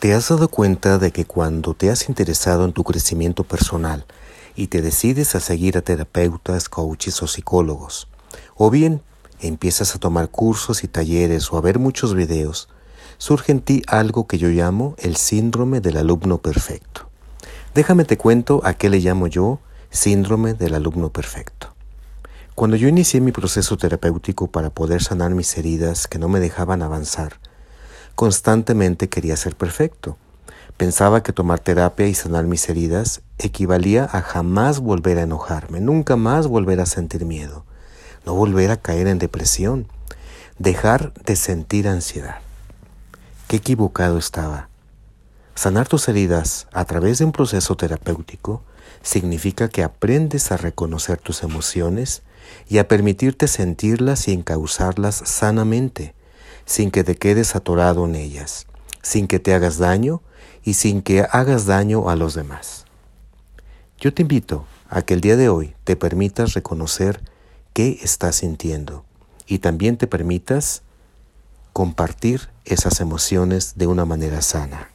¿Te has dado cuenta de que cuando te has interesado en tu crecimiento personal y te decides a seguir a terapeutas, coaches o psicólogos, o bien empiezas a tomar cursos y talleres o a ver muchos videos, surge en ti algo que yo llamo el síndrome del alumno perfecto. Déjame te cuento a qué le llamo yo síndrome del alumno perfecto. Cuando yo inicié mi proceso terapéutico para poder sanar mis heridas que no me dejaban avanzar, Constantemente quería ser perfecto. Pensaba que tomar terapia y sanar mis heridas equivalía a jamás volver a enojarme, nunca más volver a sentir miedo, no volver a caer en depresión, dejar de sentir ansiedad. Qué equivocado estaba. Sanar tus heridas a través de un proceso terapéutico significa que aprendes a reconocer tus emociones y a permitirte sentirlas y encauzarlas sanamente sin que te quedes atorado en ellas, sin que te hagas daño y sin que hagas daño a los demás. Yo te invito a que el día de hoy te permitas reconocer qué estás sintiendo y también te permitas compartir esas emociones de una manera sana.